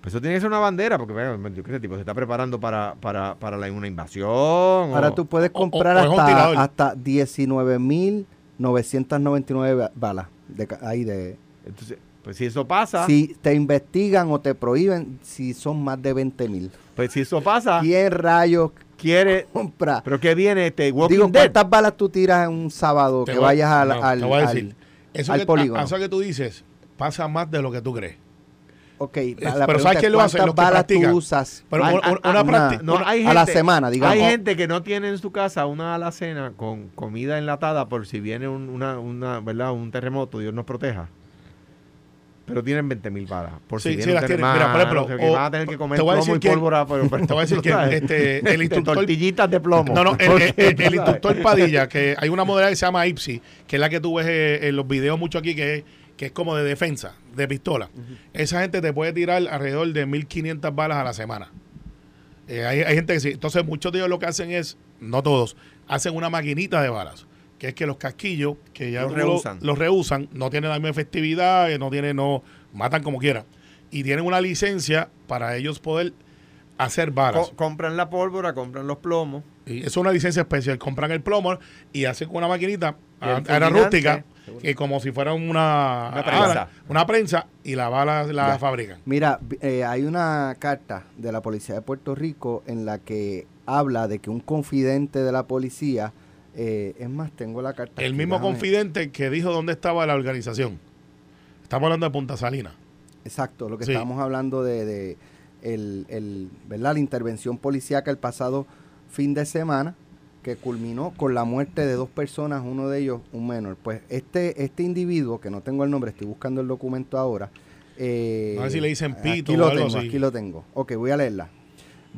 Pues eso tiene que ser una bandera, porque bueno, yo qué tipo, se está preparando para, para, para la- una invasión.
Ahora
o-
tú puedes
o- o-
comprar
o tirador.
hasta, hasta 19.999 ba- balas de, ahí de...
Entonces, pues si eso pasa,
Si te investigan o te prohíben si son más de 20.000.
pues si eso pasa,
¿Quién rayos
quiere.
compra?
Pero que viene este Walking
Digo,
Dead.
¿cuántas balas tú tiras en un sábado
Te
que
voy-
vayas al,
no,
al,
te voy a
al-
decir, eso
al
que,
polígono?
a- eso que tú dices pasa más de lo que tú crees.
Ok,
pero
la
¿sabes quién lo hace?
¿cuántas
Los
balas tú usas
Pero
Ay,
una, una
No,
a la semana, digamos?
Hay gente que no tiene en su casa una alacena con comida enlatada por si viene un, una, una, ¿verdad? un terremoto, Dios nos proteja. Pero tienen 20 mil balas. Por
Sí,
si
sí las tienen. Mira, por ejemplo,
que
o-
van a tener que comer
te voy a decir quién-
pólvora. Pero, pero-
te voy a decir
¿sabes?
este, el instructor-
tortillitas de plomo.
No, no, el, instructor Padilla, que hay una modalidad que se llama IPSI, que es la que tú ves eh, en los videos mucho aquí, que es, que es como de defensa, de pistola. Esa gente te puede tirar alrededor de 1500 balas a la semana. Eh, hay, hay gente que sí. Entonces, muchos de ellos lo que hacen es, no todos, hacen una maquinita de balas. Que es que los casquillos, que ya
Los rehusan,
no tienen la misma efectividad, no tienen, no, matan como quieran. Y tienen una licencia para ellos poder hacer balas.
Co- compran la pólvora, compran los plomos.
Y es una licencia especial. Compran el plomo y hacen con una maquinita era rústica. que como si fuera una,
Una prensa.
ah, una prensa y la bala la
Ya.
fabrican.
Mira, eh, hay una carta de la policía de Puerto Rico en la que habla de que un confidente de la policía, eh, es más, tengo la carta.
El mismo
déjame-
confidente que dijo dónde estaba la organización. Estamos hablando de Punta Salina.
Exacto, lo que
Sí.
estamos hablando de, de el, el- ¿verdad? la intervención policíaca el pasado fin de semana que culminó con la muerte de dos personas, uno de ellos un menor. Pues este, este individuo, que no tengo el nombre, estoy buscando el documento ahora. eh,
A ver si le dicen pito
Aquí
o
lo
algo
tengo,
así.
aquí lo tengo. Ok, voy a leerla.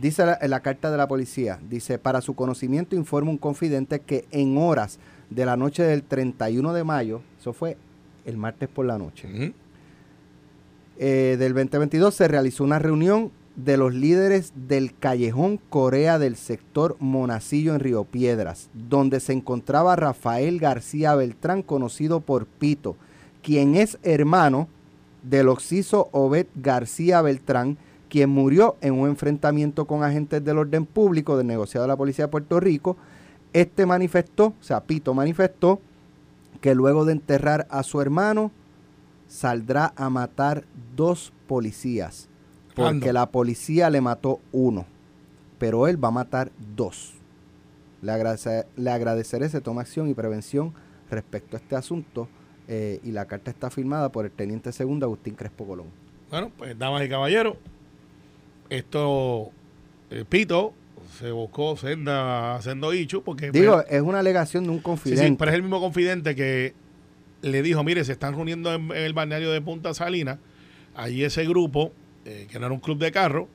Dice la, en la carta de la policía, dice, para su conocimiento informa un confidente que en horas de la noche del 31 de mayo, eso fue el martes por la noche, eh, del 2022 se realizó una reunión de los líderes del Callejón Corea del sector Monacillo en Río Piedras, donde se encontraba Rafael García Beltrán, conocido por Pito, quien es hermano del occiso Obed García Beltrán, quien murió en un enfrentamiento con agentes del orden público del negociado de la Policía de Puerto Rico. Este manifestó, o sea, Pito manifestó que luego de enterrar a su hermano, saldrá a matar dos policías. Porque
Ando.
la policía le mató uno, pero él va a matar dos. Le, agradece- le agradeceré se toma acción y prevención respecto a este asunto eh, y la carta está firmada por el teniente segundo Agustín Crespo Colón.
Bueno, pues damas y caballeros, esto, eh, Pito se buscó senda, sendo Ichu, porque...
Digo,
pues,
es una alegación de un
sí,
confidente.
sí, pero es el mismo confidente que le dijo, mire, se están reuniendo en, en el balneario de Punta Salina, allí ese grupo, eh, que no era un club de carro,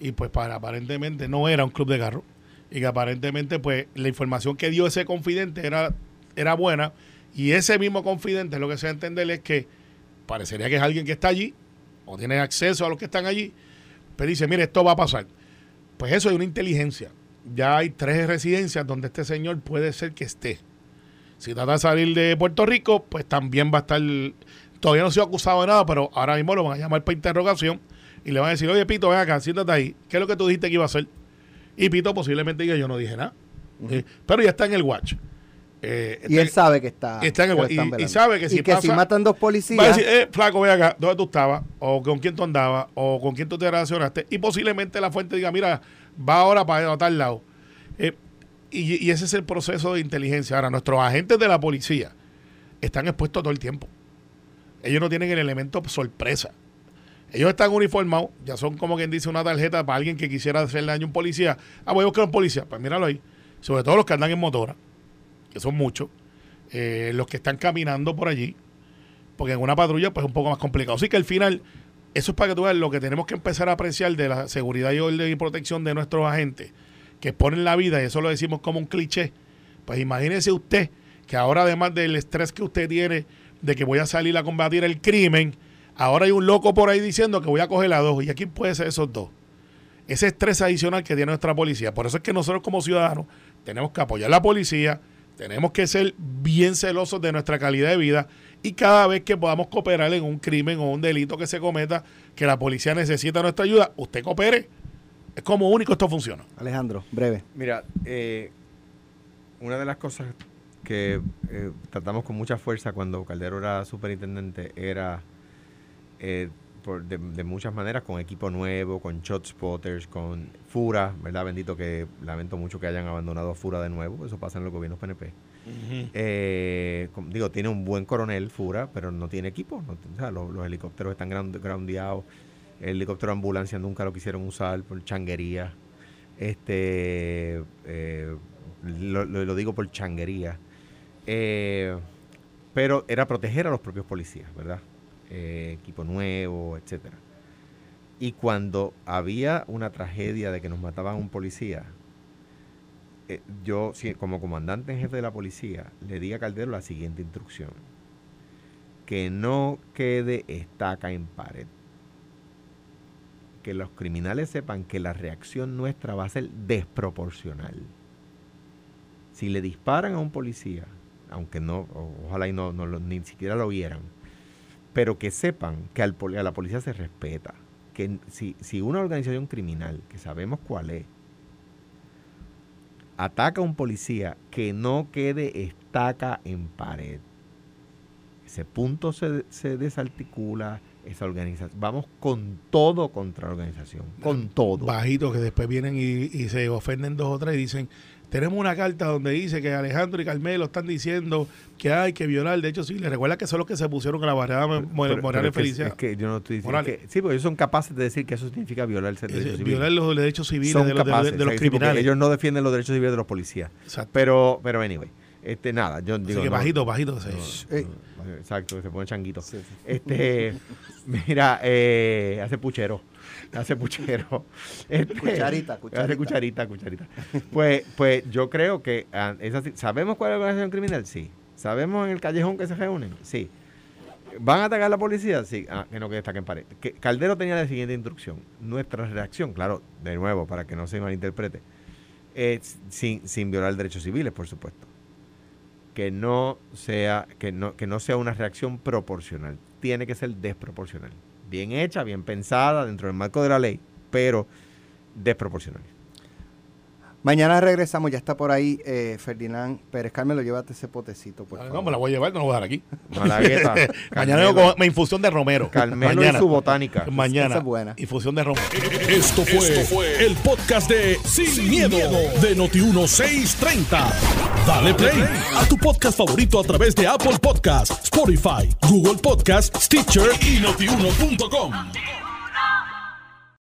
y pues para aparentemente no era un club de carro, y que aparentemente pues la información que dio ese confidente era, era buena, y ese mismo confidente lo que se va a entender es que parecería que es alguien que está allí, o tiene acceso a los que están allí, pero dice, mire, esto va a pasar. Pues eso es una inteligencia. Ya hay tres residencias donde este señor puede ser que esté. Si trata de salir de Puerto Rico, pues también va a estar. Todavía no se ha acusado de nada, pero ahora mismo lo van a llamar para interrogación y le van a decir, oye, Pito, ven acá, siéntate ahí. ¿Qué es lo que tú dijiste que iba a hacer? Y Pito posiblemente diga, yo no dije nada. Eh, pero ya está en el watch. Eh,
y
está-
él sabe que está.
está en el
que
gua- y- y sabe que
Y
si
que si matan dos
Va a
policías.
decir, eh, flaco, ve acá, ¿dónde tú estabas? O con quién tú andabas, o con quién tú te relacionaste. Y posiblemente la fuente diga, mira, va ahora para tal lado. Eh, y, y ese es el proceso de inteligencia. Ahora, nuestros agentes de la policía están expuestos todo el tiempo. Ellos no tienen el elemento sorpresa. Ellos están uniformados, ya son como quien dice una tarjeta para alguien que quisiera hacerle daño a un policía. Ah, voy a buscar a un policía. Pues míralo ahí. Sobre todo los que andan en motora, que son muchos. Eh, los que están caminando por allí porque en una patrulla pues es un poco más complicado. Así que al final, eso es para que tú veas lo que tenemos que empezar a apreciar de la seguridad y orden y protección de nuestros agentes, que ponen la vida, y eso lo decimos como un cliché. Pues imagínese usted que ahora además del estrés que usted tiene de que voy a salir a combatir el crimen, ahora hay un loco por ahí diciendo que voy a coger a dos. ¿Y a quién puede ser esos dos? Ese estrés adicional que tiene nuestra policía. Por eso es que nosotros como ciudadanos tenemos que apoyar a la policía, tenemos que ser bien celosos de nuestra calidad de vida y cada vez que podamos cooperar en un crimen o un delito que se cometa, que la policía necesita nuestra ayuda, usted coopere. Es como único esto funciona.
Alejandro, breve.
Mira, eh, una de las cosas que eh, tratamos con mucha fuerza cuando Caldero era superintendente era eh, por- de, de muchas maneras con equipo nuevo, con shot spotters, con Fura, ¿verdad? Bendito que lamento mucho que hayan abandonado a Fura de nuevo, eso pasa en los gobiernos PNP. Eh, digo, tiene un buen coronel Fura, pero no tiene equipo. no- o sea, los, los helicópteros están ground- groundeados. El helicóptero de ambulancia nunca lo quisieron usar por changuería. Este, eh, lo, lo- lo digo por changuería. Eh, pero era proteger a los propios policías, ¿verdad? Eh, equipo nuevo, etcétera. Y cuando había una tragedia de que nos mataban a un policía, eh, yo, como comandante en jefe de la policía, le di a Caldero la siguiente instrucción. Que no quede estaca en pared. Que los criminales sepan que la reacción nuestra va a ser desproporcional. Si le disparan a un policía, aunque no, ojalá y no, no ni siquiera lo vieran, pero que sepan que al, a la policía se respeta. Que si, si una organización criminal, que sabemos cuál es, ataca a un policía, que no quede estaca en pared. ese punto se, se desarticula, esa organización. Vamos con todo contra la organización, con todo.
Bajitos que después vienen y, y se ofenden dos o tres y dicen, tenemos una carta donde dice que Alejandro y Carmelo están diciendo que hay que violar el derecho civil. Recuerda que son los que se pusieron a la barrera
Pero- pero
Morales
es que-. Es que yo no estoy diciendo
Morales.
que- sí, porque ellos son capaces de decir que eso significa violar el derecho civil.
violar los derechos civiles
son
de los, de-
capaces,
de los
sí,
criminales.
Ellos no defienden los derechos civiles de los policías.
Exacto.
Pero, pero anyway, este, nada, yo
Así
digo.
que
no,
bajito, bajito. se-
no, exacto, se pone changuito.
Sí, sí.
Este, mira, eh, hace puchero. Hace puchero. Este,
Cucharita, cucharita.
Hace cucharita, cucharita. Pues, pues yo creo que ah, es así. ¿Sabemos cuál es la organización criminal? Sí. ¿Sabemos en el callejón que se reúnen? Sí. ¿Van a atacar a la policía? Sí. Ah, que no que destaquen pared. Que Caldero tenía la siguiente instrucción. Nuestra reacción, claro, de nuevo, para que no se malinterprete, es sin, sin violar derechos civiles, por supuesto. Que no sea, que no, que no sea una reacción proporcional. Tiene que ser desproporcional. Bien hecha, bien pensada, dentro del marco de la ley, pero desproporcional.
Mañana regresamos, ya está por ahí eh, Ferdinand Pérez. Carmelo, llévate ese potecito, por
No,
favor.
me la voy a llevar, no la voy a dejar aquí.
Malagueta.
Mañana vengo con mi infusión de romero.
Carmelo
Mañana.
y su botánica.
Mañana.
Esa es buena.
Infusión de romero.
Esto fue, el podcast de Sin, miedo, de Noti1630. Dale play a tu podcast favorito a través de Apple Podcasts, Spotify, Google Podcasts, Stitcher y notiuno.com.